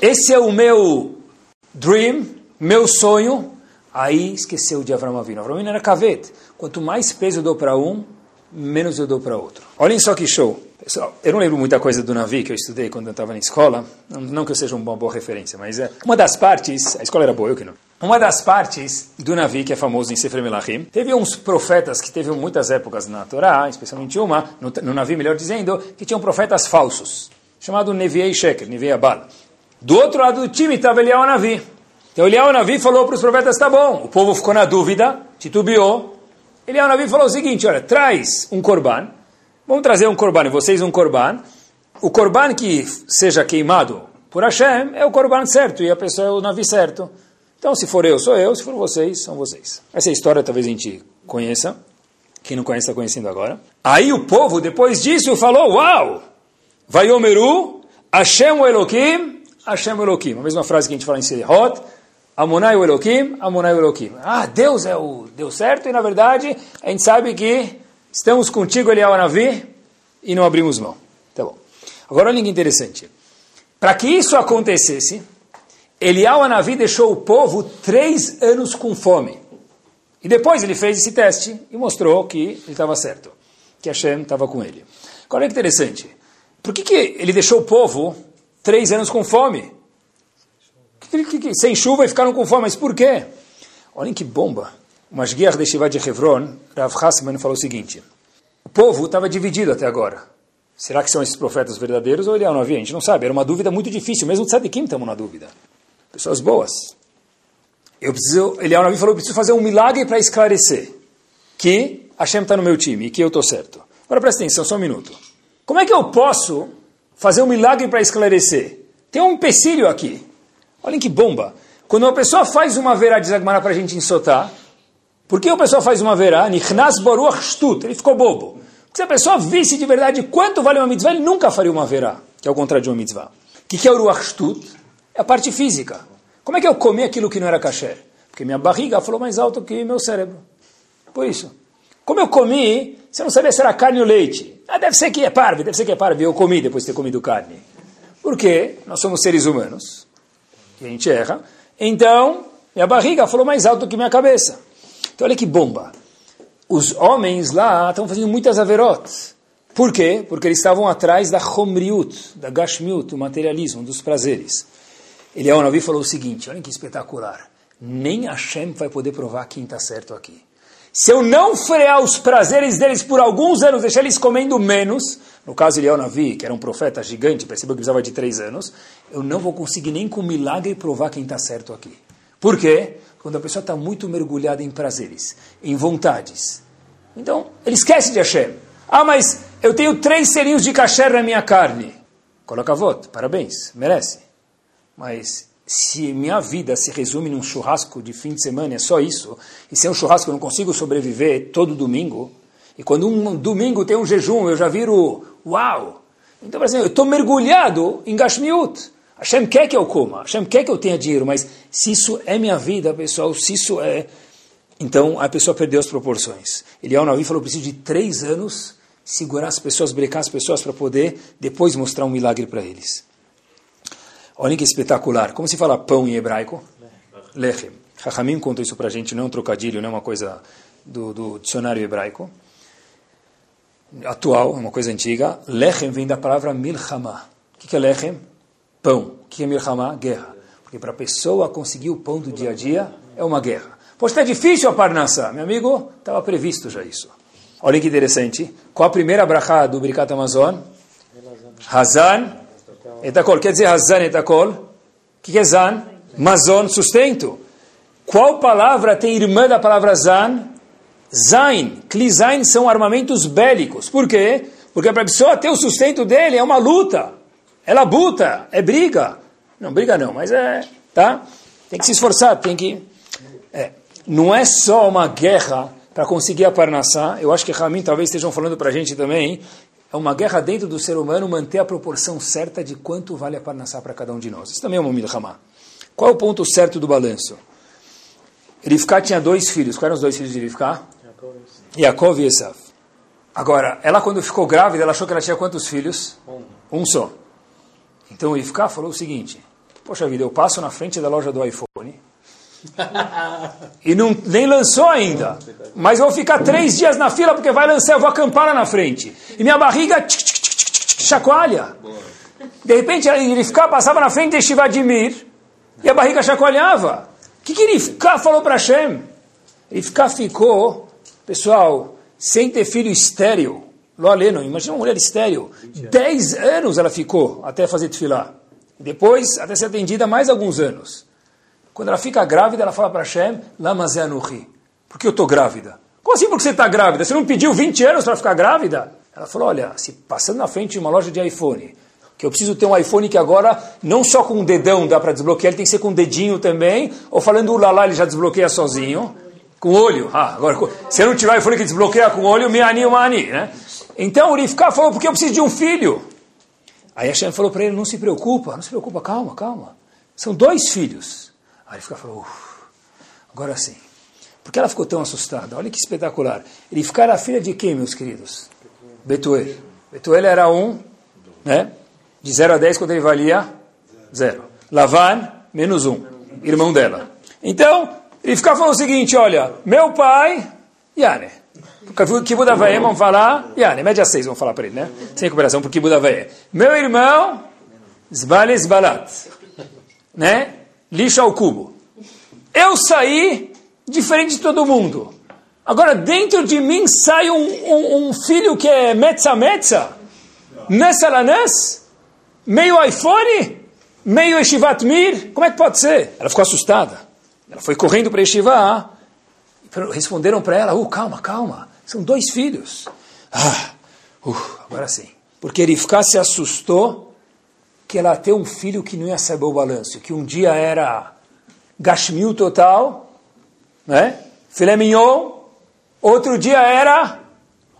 esse é o meu dream, meu sonho, aí esqueceu de Avram Avinu. Avram Avinu era cavet. Quanto mais peso eu dou para um, menos eu dou para outro. Olhem só que show. Eu não lembro muita coisa do Navi que eu estudei quando eu estava na escola, não, que eu seja uma boa referência, mas é uma das partes, a escola era boa, eu que não. Uma das partes do Navi, que é famoso em Sefer Melachim, teve uns profetas que teve muitas épocas na Torá, especialmente uma, no, no Navi, melhor dizendo, que tinham profetas falsos, chamado Neviei Sheker, Neviei Abal. Do outro lado do time estava Eliyahu Navi. Então Eliyahu Navi falou para os profetas, tá bom, o povo ficou na dúvida, titubeou. Eliyahu Navi falou o seguinte, olha, traz um korban, Vamos trazer um corban, vocês um corban. O corban que seja queimado por Hashem é o corban certo e a pessoa é o navi certo. Então, se for eu, sou eu, se for vocês, são vocês. Essa é história talvez a gente conheça. Quem não conhece está conhecendo agora. Aí o povo, depois disso, falou: Uau! Vai Omeru, Hashem o Elohim, Hashem o Elohim. A mesma frase que a gente fala em Sirihot. Amonai o Elohim, Amonai o Elohim. Ah, Deus é o Deus certo e na verdade a gente sabe que Estamos contigo, Eliyahu Navi, e não abrimos mão. Tá bom. Agora olha que interessante. Para que isso acontecesse, Eliyahu Navi deixou o povo três anos com fome. E depois ele fez esse teste e mostrou que ele estava certo, que Hashem estava com ele. Agora olha que interessante. Por que, que ele deixou o povo três anos com fome? Sem chuva e ficaram com fome, mas por quê? Olhem que bomba. O Mashgiach de Shiva de Hebron, Rav Hassman, falou o seguinte, o povo estava dividido até agora. Será que são esses profetas verdadeiros ou ele não havia? A gente não sabe, era uma dúvida muito difícil, mesmo de Tzadikim estamos na dúvida. Pessoas boas. Eu preciso, Eliyahu Navi falou, eu preciso fazer um milagre para esclarecer que Hashem está no meu time e que eu estou certo. Agora presta atenção, só um minuto. Como é que eu posso fazer um milagre para esclarecer? Tem um empecilho aqui. Olhem que bomba. Quando uma pessoa faz uma verá de para a gente insotar, por que o pessoal faz uma verá? Nichnas boruach shtut. Ele ficou bobo. Porque se a pessoa visse de verdade quanto vale uma mitzvah, ele nunca faria uma verá, que é o contrário de uma mitzvah. O que, que é o ruach shtut? É a parte física. Como é que eu comi aquilo que não era kasher? Porque minha barriga falou mais alto que meu cérebro. Por isso. Como eu comi, você não sabia se era carne ou leite. Ah, deve ser que é parve, deve ser que é parve. Eu comi depois de ter comido carne. Porque nós somos seres humanos. E a gente erra. Então, minha barriga falou mais alto que minha cabeça. Então olha que bomba. Os homens lá estão fazendo muitas averotes. Por quê? Porque eles estavam atrás da chomriut, da gashmiut, do materialismo, dos prazeres. Eliyahu Navi falou o seguinte, olha que espetacular. Nem Hashem vai poder provar quem está certo aqui. Se eu não frear os prazeres deles por alguns anos, deixar eles comendo menos, no caso Eliyahu Navi, que era um profeta gigante, percebeu que precisava de três anos, eu não vou conseguir nem com milagre provar quem está certo aqui. Por quê? Quando a pessoa está muito mergulhada em prazeres, em vontades. Então, ele esquece de Hashem. Ah, mas eu tenho três serinhos de kasher na minha carne. Coloca voto, parabéns, merece. Mas se minha vida se resume num churrasco de fim de semana, é só isso, e se é um churrasco eu não consigo sobreviver todo domingo, e quando um domingo tem um jejum, eu já viro uau. Então, por exemplo, eu estou mergulhado em Gashmiut. Hashem quer que eu coma, Hashem quer que eu tenha dinheiro, mas se isso é minha vida, pessoal, se isso é... Então a pessoa perdeu as proporções. Eliel Navi falou, preciso de três anos segurar as pessoas, brecar as pessoas para poder depois mostrar um milagre para eles. Olhem que espetacular. Como se fala pão em hebraico? Lechem. Chachamim conta isso para a gente, não é um trocadilho, não é uma coisa do, do dicionário hebraico. Atual, é uma coisa antiga. Lechem vem da palavra milchama. O que é lechem? Pão. O que é milhamá? Guerra. Porque para a pessoa conseguir o pão do dia a dia é uma guerra. Pode estar difícil a parnassá. Meu amigo, estava previsto já isso. Olha que interessante. Qual a primeira brachá do Brikat Amazon? Hazan etakol. Quer dizer Hazan etakol? O que é Zan? Mazon, sustento. Qual palavra tem irmã da palavra Zan? Zain. Klizain são armamentos bélicos. Por quê? Porque para a pessoa ter o sustento dele é uma luta. É labuta, é briga. Não, briga não, mas é, tá? Tem que se esforçar, tem que... É, não é só uma guerra para conseguir a parnassá, eu acho que Ramin talvez estejam falando para a gente também, é uma guerra dentro do ser humano manter a proporção certa de quanto vale a parnassá para cada um de nós. Isso também é uma milhamá. Qual é o ponto certo do balanço? Rivka tinha dois filhos. Quais eram os dois filhos de Rivka? Yaakov e Esav. Agora, ela quando ficou grávida, ela achou que ela tinha quantos filhos? Um, um só. Então o Ifká falou o seguinte: Poxa vida, eu passo na frente da loja do iPhone e não, nem lançou ainda, mas vou ficar três dias na fila porque vai lançar, eu vou acampar lá na frente. E minha barriga, tch, tch, tch, chacoalha. De repente ele ficava, passava na frente de Shivadimir e a barriga chacoalhava. O que, que ele falou para Hashem? Ele ficou, pessoal, sem ter filho estéreo. Lo aleno, imagina uma mulher estéreo. Dez anos ela ficou até fazer tefilá. Depois, até ser atendida mais alguns anos. Quando ela fica grávida, ela fala para Hashem, Lamazeanuhi. Por que eu estou grávida? Como assim porque você está grávida? Você não pediu 20 anos para ficar grávida? Ela falou, olha, se passando na frente de uma loja de iPhone, que eu preciso ter um iPhone que agora não só com o dedão dá para desbloquear, ele tem que ser com o dedinho também, ou falando o lalá ele já desbloqueia sozinho, com o olho. Ah, agora, se eu não tiver iPhone que desbloqueia com o olho, me ani, né? Então o Rifká falou, porque eu preciso de um filho. Aí Hashem falou para ele, não se preocupa, não se preocupa, calma, calma. São dois filhos. Aí o Rifká falou, agora sim. Por que ela ficou tão assustada? Olha que espetacular. Rifká era filha de quem, meus queridos? Betuel. Betuel era um, né? De 0 a 10, quando ele valia? Zero. Lavan, menos um. Irmão dela. Então, Rifká falou o seguinte, olha, meu pai, Yane. Kibbud Avaye, vamos falar, Yane, média 6, vamos falar para ele, né? Sem recuperação por Kibbud Avaye. Meu irmão, Zbale Zbalat. Né? Lixo ao cubo. Eu saí diferente de todo mundo. Agora, dentro de mim sai um, um, um filho que é Metza Metza. Nessa Lanes meio iPhone, meio Eshivat Mir, como é que pode ser? Ela ficou assustada. Ela foi correndo para Eshivat, responderam para ela, uh, calma, calma, são dois filhos. Ah, uh, agora sim. Porque Rivka se assustou que ela tem um filho que não ia saber o balanço, que um dia era Gashmil total, né? filé mignon, outro dia era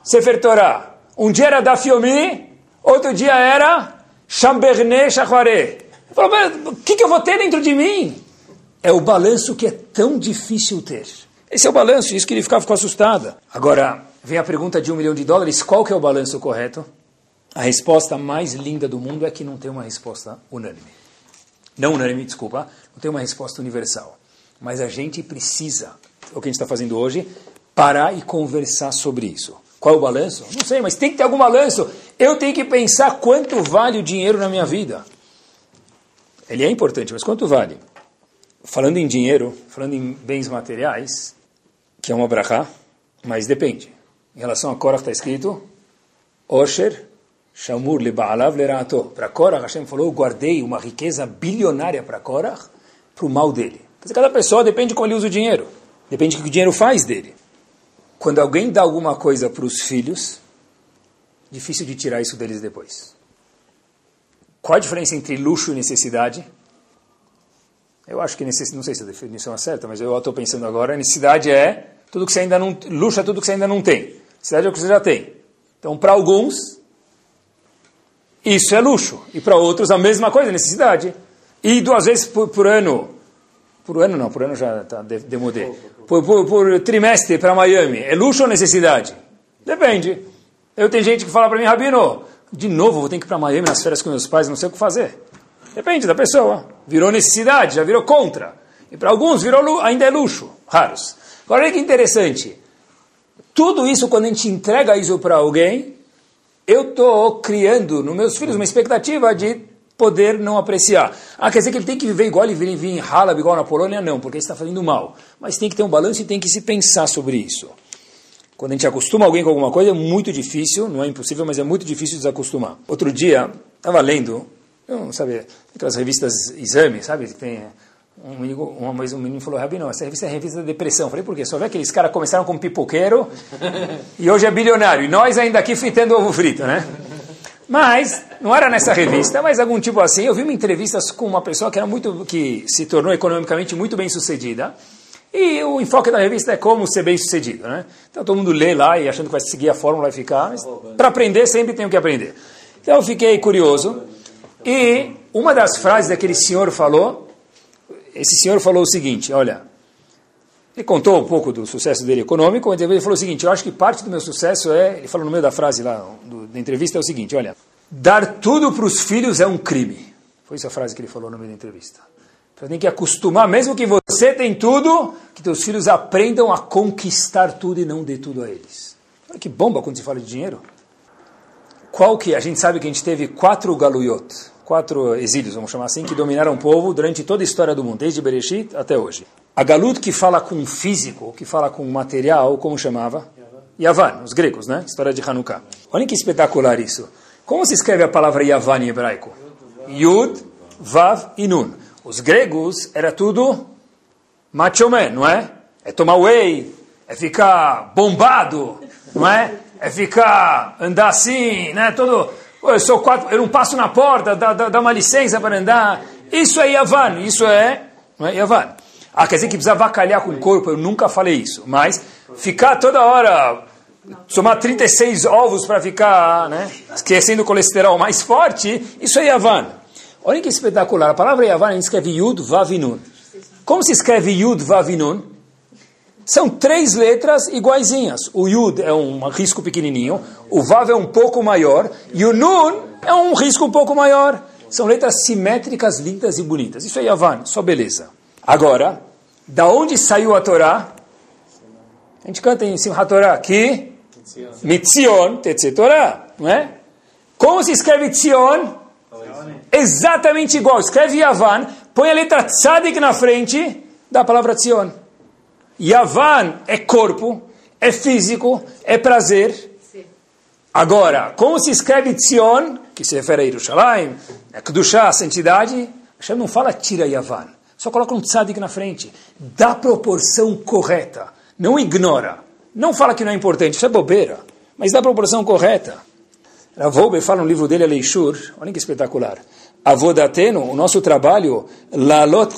Sefer Torah, um dia era Dafiomi, outro dia era Chamberne Chachuaré. Falou, o que, que eu vou ter dentro de mim? É o balanço que é tão difícil ter. Esse é o balanço, isso que ele ficava, ficou assustada. Agora, vem a pergunta de um milhão de dólares, qual que é o balanço correto? A resposta mais linda do mundo é que não tem uma resposta unânime. Não unânime, desculpa, não tem uma resposta universal. Mas a gente precisa, é o que a gente está fazendo hoje, parar e conversar sobre isso. Qual é o balanço? Não sei, mas tem que ter algum balanço. Eu tenho que pensar quanto vale o dinheiro na minha vida. Ele é importante, mas quanto vale? Falando em dinheiro, falando em bens materiais, que é uma brachá, mas depende. Em relação a Korach está escrito Osher Shamur leBaalav lerato. Para Korach, Hashem falou, guardei uma riqueza bilionária para Korach, para o mal dele. Quer dizer, cada pessoa depende de como ele usa o dinheiro. Depende do que o dinheiro faz dele. Quando alguém dá alguma coisa para os filhos, difícil de tirar isso deles depois. Qual a diferença entre luxo e necessidade? Eu acho que necess... não sei se a definição é certa, mas eu estou pensando agora. Necessidade é tudo que você ainda não luxo é tudo que você ainda não tem. Necessidade é o que você já tem. Então, para alguns, isso é luxo e para outros a mesma coisa, necessidade. E duas vezes por, por ano, por ano não, por ano já está demodé. Por, por, por trimestre para Miami, é luxo ou necessidade? Depende. Eu tenho gente que fala para mim, Rabino, de novo vou ter que ir para Miami nas férias com meus pais, não sei o que fazer. Depende da pessoa. Virou necessidade, já virou contra. E para alguns virou ainda é luxo, raros. Agora olha que interessante. Tudo isso, quando a gente entrega isso para alguém, eu estou criando nos meus filhos uma expectativa de poder não apreciar. Ah, quer dizer que ele tem que viver igual ele vive em Halab, igual na Polônia? Não, porque está fazendo mal. Mas tem que ter um balanço e tem que se pensar sobre isso. Quando a gente acostuma alguém com alguma coisa, é muito difícil, não é impossível, mas é muito difícil desacostumar. Outro dia, estava lendo, eu, sabe, aquelas revistas exame, sabe, que tem um menino, uma vez um menino falou, Rabi, não, essa revista é a revista da depressão. Eu falei, por quê? Só vê aqueles caras começaram como pipoqueiro e hoje é bilionário. E nós ainda aqui fritando ovo frito, né? Mas, não era nessa revista, mas algum tipo assim. Eu vi uma entrevista com uma pessoa que era muito, que se tornou economicamente muito bem sucedida. E o enfoque da revista é como ser bem sucedido, né? Então todo mundo lê lá e achando que vai seguir a fórmula, vai ficar. Para aprender, sempre tem que aprender. Então eu fiquei curioso. E uma das frases daquele senhor falou esse senhor falou o seguinte, olha, ele contou um pouco do sucesso dele econômico, mas ele falou o seguinte, eu acho que parte do meu sucesso é, ele falou no meio da frase lá, do, da entrevista, é o seguinte, olha, dar tudo para os filhos é um crime. Foi essa a frase que ele falou no meio da entrevista. Você tem que acostumar, mesmo que você tem tudo, que teus filhos aprendam a conquistar tudo e não dê tudo a eles. Olha que bomba quando se fala de dinheiro. qual que a gente sabe que a gente teve quatro galuyot, quatro exílios, vamos chamar assim, que dominaram o povo durante toda a história do mundo, desde Bereshit até hoje. A galut que fala com físico, que fala com material, como chamava? Yavan, os gregos, né? História de Hanukkah. Olhem que espetacular isso. Como se escreve a palavra Yavan em hebraico? Yud, Vav e Nun. Os gregos era tudo macho man, não é? É tomar whey, é ficar bombado, não é? É ficar, andar assim, né? Todo, eu sou quatro, eu não passo na porta, dá, dá, dá uma licença para andar. Isso é Yavan, isso é, não é Yavan. Ah, quer dizer que precisa vacalhar com o corpo, eu nunca falei isso. Mas ficar toda hora, tomar 36 ovos para ficar, né? Esquecendo o colesterol mais forte, isso é Yavan. Olha que espetacular. A palavra Yavan a gente escreve Yud Vavinun. Como se escreve Yud Vavinun? São três letras iguaizinhas. O Yud é um risco pequenininho, o Vav é um pouco maior e o Nun é um risco um pouco maior. São letras simétricas, lindas e bonitas. Isso é Yavan, só beleza. Agora, da onde saiu a Torá? A gente canta em Simchat Torá aqui. Mitzion, Tetze Torá, não é? Como se escreve Tzion? Exatamente igual. Escreve Yavan, põe a letra Tzadik na frente da palavra Tzion. Yavan é corpo, é físico, é prazer. Agora, como se escreve Tzion, que se refere a Yerushalayim, a Kedushá, a santidade, Hashem não fala tira Yavan, só coloca um tzadik na frente. Dá proporção correta, não ignora. Não fala que não é importante, isso é bobeira, mas dá proporção correta. Rav fala no livro dele, Aleishur, olha que espetacular. Avodateno, o nosso trabalho, lalot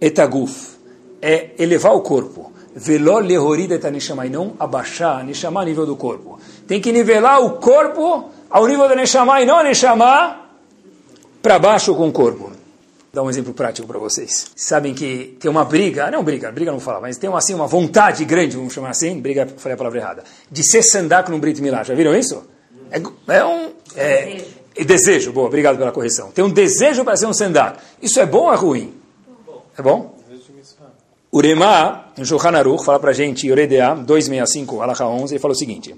etaguf, é elevar o corpo. Velor lehorida etanishama, e não abaixar a neshama a nível do corpo. Tem que nivelar o corpo ao nível da neshama e não a neshama para baixo com o corpo. Vou dar um exemplo prático para vocês. Sabem que tem uma briga, não briga, briga não fala, mas tem uma, assim, uma vontade grande, vamos chamar assim, briga, falei a palavra errada, de ser sandak no Brit Milá. Já viram isso? É, é um... É, desejo. É desejo, boa, obrigado pela correção. Tem um desejo para ser um sandak. Isso é bom ou é ruim? É bom? O Em Shulchan Aruch, fala para a gente, Yoredea 265, Alaha 11, ele fala o seguinte,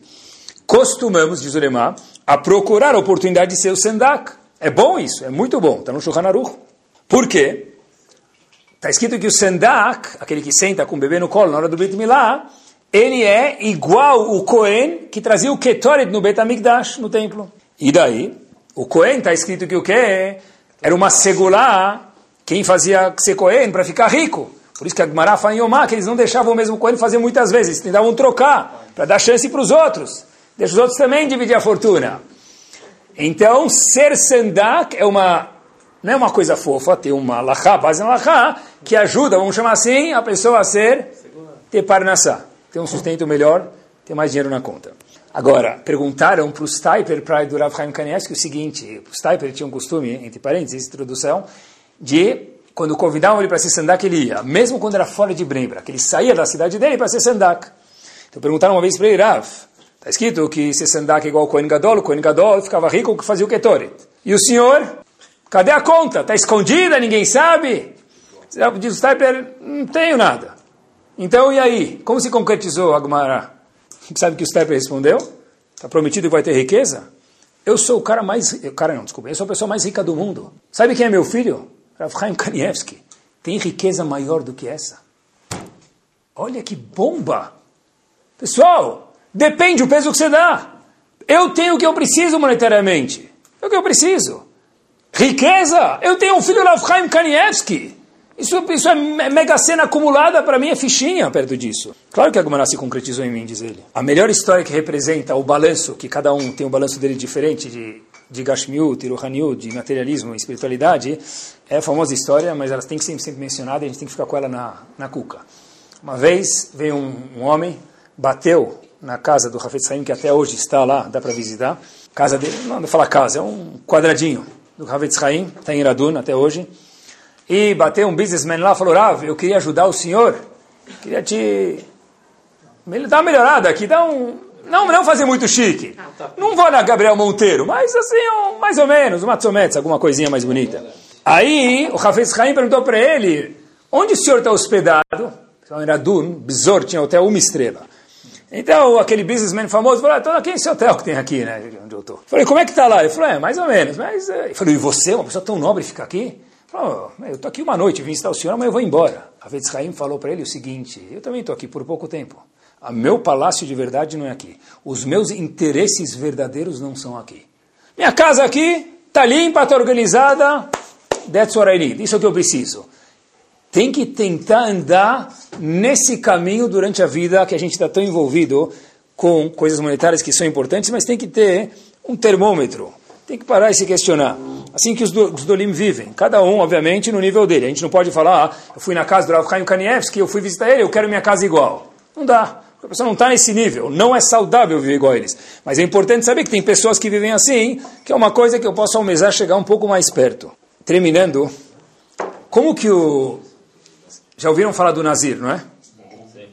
costumamos, diz o Rema, a procurar a oportunidade de ser o sendak. É bom isso, é muito bom, está no Shulchan Aruch. Por quê? Está escrito que o sendak, aquele que senta com o bebê no colo na hora do Brit Milá, ele é igual o Cohen que trazia o Ketoret no Bet Amigdash, no templo. E daí? O Cohen está escrito que o quê? Era uma segulá, quem fazia ser Cohen para ficar rico. Por isso que a Gemara fala em Yomá, que eles não deixavam o mesmo Cohen fazer muitas vezes, tentavam trocar, para dar chance para os outros. Deixa os outros também dividir a fortuna. Então, ser sandak é uma, não é uma coisa fofa, ter uma lachá, base na lachá, que ajuda, vamos chamar assim, a pessoa a ser ter parnassá, ter um sustento melhor, ter mais dinheiro na conta. Agora, perguntaram para o Stiper, para o Rav Chaim Kanievski, o seguinte, o Stiper tinha um costume, entre parênteses, introdução, de quando convidavam ele para ser sandak, ele ia, mesmo quando era fora de Brembra, que ele saía da cidade dele para ser sandak. Então perguntaram uma vez para ele, Rav, está escrito que ser sandak é igual ao Kohen Gadol, o Kohen Gadol ficava rico que fazia o Ketoret. E o senhor, cadê a conta? Está escondida, ninguém sabe? Diz o Stiper, não tenho nada. Então, e aí? Como se concretizou a Gemara? Sabe que o Stiper respondeu? Está prometido que vai ter riqueza? Eu sou o cara mais... Cara não, desculpa. Eu sou a pessoa mais rica do mundo. Sabe quem é meu filho? Rav Chaim Kanievski, tem riqueza maior do que essa? Olha que bomba! Pessoal, depende do peso que você dá. Eu tenho o que eu preciso monetariamente. É o que eu preciso. Riqueza? Eu tenho um filho Rav Chaim Kanievski. Isso, isso é mega cena acumulada, para mim é fichinha perto disso. Claro que a Gumara se concretizou em mim, diz ele. A melhor história que representa o balanço, que cada um tem um balanço dele diferente de de Gashmiut, Iruhaniut, de materialismo e espiritualidade, é a famosa história, mas ela tem que ser sempre mencionada e a gente tem que ficar com ela na, na cuca. Uma vez veio um, um homem, bateu na casa do Rafet Saim, que até hoje está lá, dá para visitar. Casa dele, não vou falar casa, é um quadradinho do Rafet Saim, está em Iradun até hoje. E bateu um businessman lá, falou, Rav, eu queria ajudar o senhor, queria te... dar uma melhorada aqui, dá um, não, não fazer muito chique. Ah, tá. Não vou na Gabriel Monteiro, mas assim, um, mais ou menos, uma tzometz, alguma coisinha mais bonita. Aí o Hafez Haim perguntou para ele, onde o senhor está hospedado? Era Dun, Bizor, tinha hotel uma estrela. Então, aquele businessman famoso falou, estou ah, aqui nesse hotel que tem aqui, né, onde eu estou. Falei, como é que está lá? Ele falou, é, mais ou menos. Mas, é... falei, e você, uma pessoa tão nobre, fica aqui? Falou, oh, eu estou aqui uma noite, vim visitar o senhor, mas eu vou embora. A Vetz Haim falou para ele o seguinte, eu também estou aqui por pouco tempo. O meu palácio de verdade não é aqui. Os meus interesses verdadeiros não são aqui. Minha casa aqui está limpa, está organizada. That's what I need. Isso é o que eu preciso. Tem que tentar andar nesse caminho durante a vida que a gente está tão envolvido com coisas monetárias que são importantes, mas tem que ter um termômetro. Tem que parar e se questionar. Assim que os, do, os Dolim vivem. Cada um, obviamente, no nível dele. A gente não pode falar, ah, eu fui na casa do Rav Chaim Kanievski, eu fui visitar ele, eu quero minha casa igual. Não dá. A pessoa não está nesse nível. Não é saudável viver igual a eles. Mas é importante saber que tem pessoas que vivem assim, que é uma coisa que eu posso almejar chegar um pouco mais perto. Terminando, como que o... Já ouviram falar do Nazir, não é?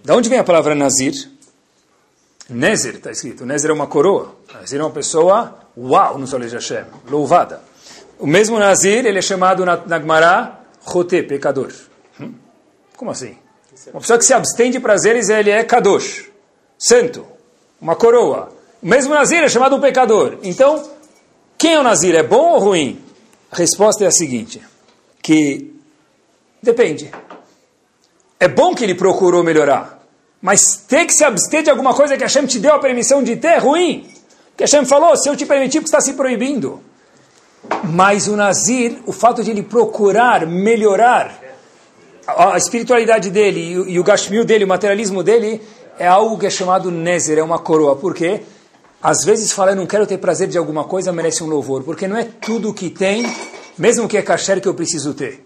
Da onde vem a palavra Nazir? Nezer, está escrito. Nezer é uma coroa. Nazir é uma pessoa, uau, no Solej Hashem, louvada. O mesmo Nazir, ele é chamado na, na Gemara, Chote, pecador. Hum? Como assim? Uma pessoa que se abstém de prazeres, ele é kadosh, santo, uma coroa. O mesmo Nazir é chamado um pecador. Então, quem é o Nazir? É bom ou ruim? A resposta é a seguinte, que depende. É bom que ele procurou melhorar, mas ter que se abster de alguma coisa que Hashem te deu a permissão de ter é ruim. Que Hashem falou, se eu te permitir, porque está se proibindo. Mas o Nazir, o fato de ele procurar melhorar a espiritualidade dele e o gashmil dele, o materialismo dele, é algo que é chamado nezer, é uma coroa. Por quê? Às vezes fala, eu não quero ter prazer de alguma coisa, merece um louvor. Porque não é tudo que tem, mesmo que é kasher, que eu preciso ter.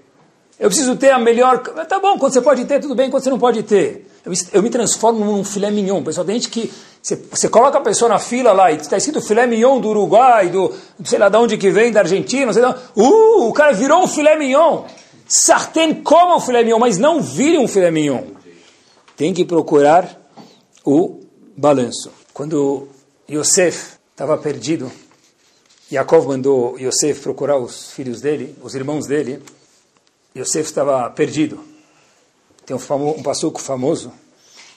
Eu preciso ter a melhor... Tá bom, quando você pode ter, tudo bem, quando você não pode ter. Eu, eu me transformo num filé mignon. Pessoal, tem gente que... Você, você coloca a pessoa na fila lá e está escrito filé mignon do Uruguai, do sei lá de onde que vem, da Argentina, sei lá. Uh, o cara virou um filé mignon. Sartén coma o filé mignon, mas não vire um filé mignon. Tem que procurar o balanço. Quando Yosef estava perdido, Yaakov mandou Yosef procurar os filhos dele, os irmãos dele. Yosef estava perdido. Tem um, famo, um passuco famoso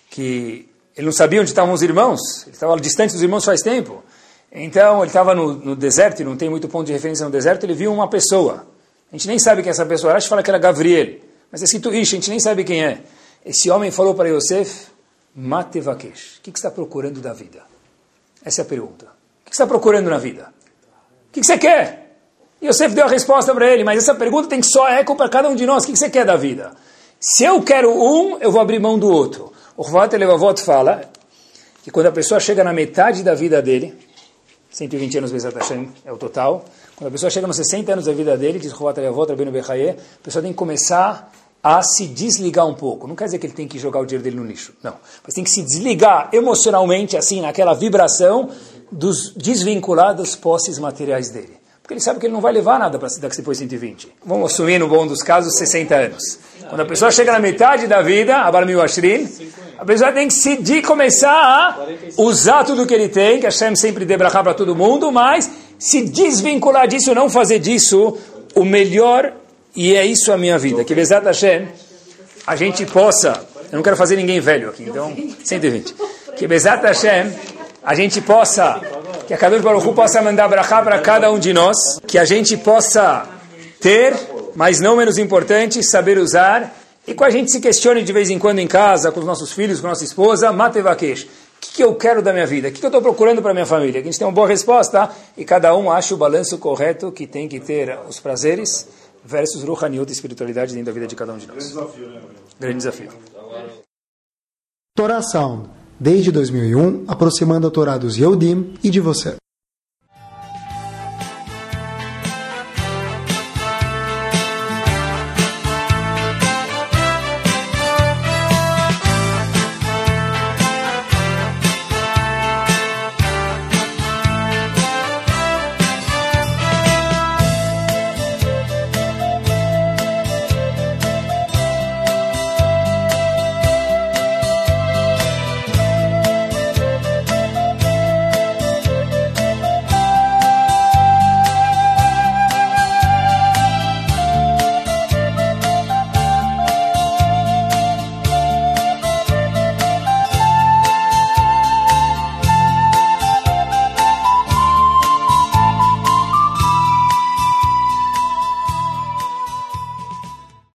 que ele não sabia onde estavam os irmãos. Ele estava distante dos irmãos faz tempo. Então ele estava no, no deserto e não tem muito ponto de referência no deserto. Ele viu uma pessoa a gente nem sabe quem é essa pessoa. Gente fala que era Gabriel. Mas é escrito Ish, a gente nem sabe quem é. Esse homem falou para Yosef, Matevakesh. O que, você está procurando da vida? Essa é a pergunta. O que, você está procurando na vida? O que, você quer? Yosef deu a resposta para ele, mas essa pergunta tem que só eco para cada um de nós. O que, você quer da vida? Se eu quero um, eu vou abrir mão do outro. O Rvat Levavot fala que quando a pessoa chega na metade da vida dele, 120 anos é o total, quando a pessoa chega nos 60 anos da vida dele, diz a pessoa tem que começar a se desligar um pouco. Não quer dizer que ele tem que jogar o dinheiro dele no lixo, não. Mas tem que se desligar emocionalmente, assim, naquela vibração, dos desvincular das posses materiais dele. Porque ele sabe que ele não vai levar nada para daqui depois 120. Vamos assumir, no bom dos casos, 60 anos. Quando a pessoa chega na metade da vida, a Barmil Ashrin, a pessoa tem que se de começar a usar tudo que ele tem, que a Hashem sempre dê para todo mundo, mas se desvincular disso, não fazer disso o melhor, e é isso a minha vida. Que Bezat Hashem, a gente possa, eu não quero fazer ninguém velho aqui, então 120. Que Bezat Hashem, a gente possa, que a Kadosh Baruch Hu possa mandar brachá para cada um de nós, que a gente possa ter, mas não menos importante, saber usar, e com a gente se questione de vez em quando em casa, com os nossos filhos, com a nossa esposa, Matevakesh. O que, que eu quero da minha vida? O que, que eu estou procurando para minha família? Que a gente tem uma boa resposta e cada um acha o balanço correto que tem que ter os prazeres versus Ruhaniut e espiritualidade dentro da vida de cada um de nós. Grande desafio, né? Grande desafio. Torá Sound, desde 2001, aproximando a Torá dos Yehudim e de você.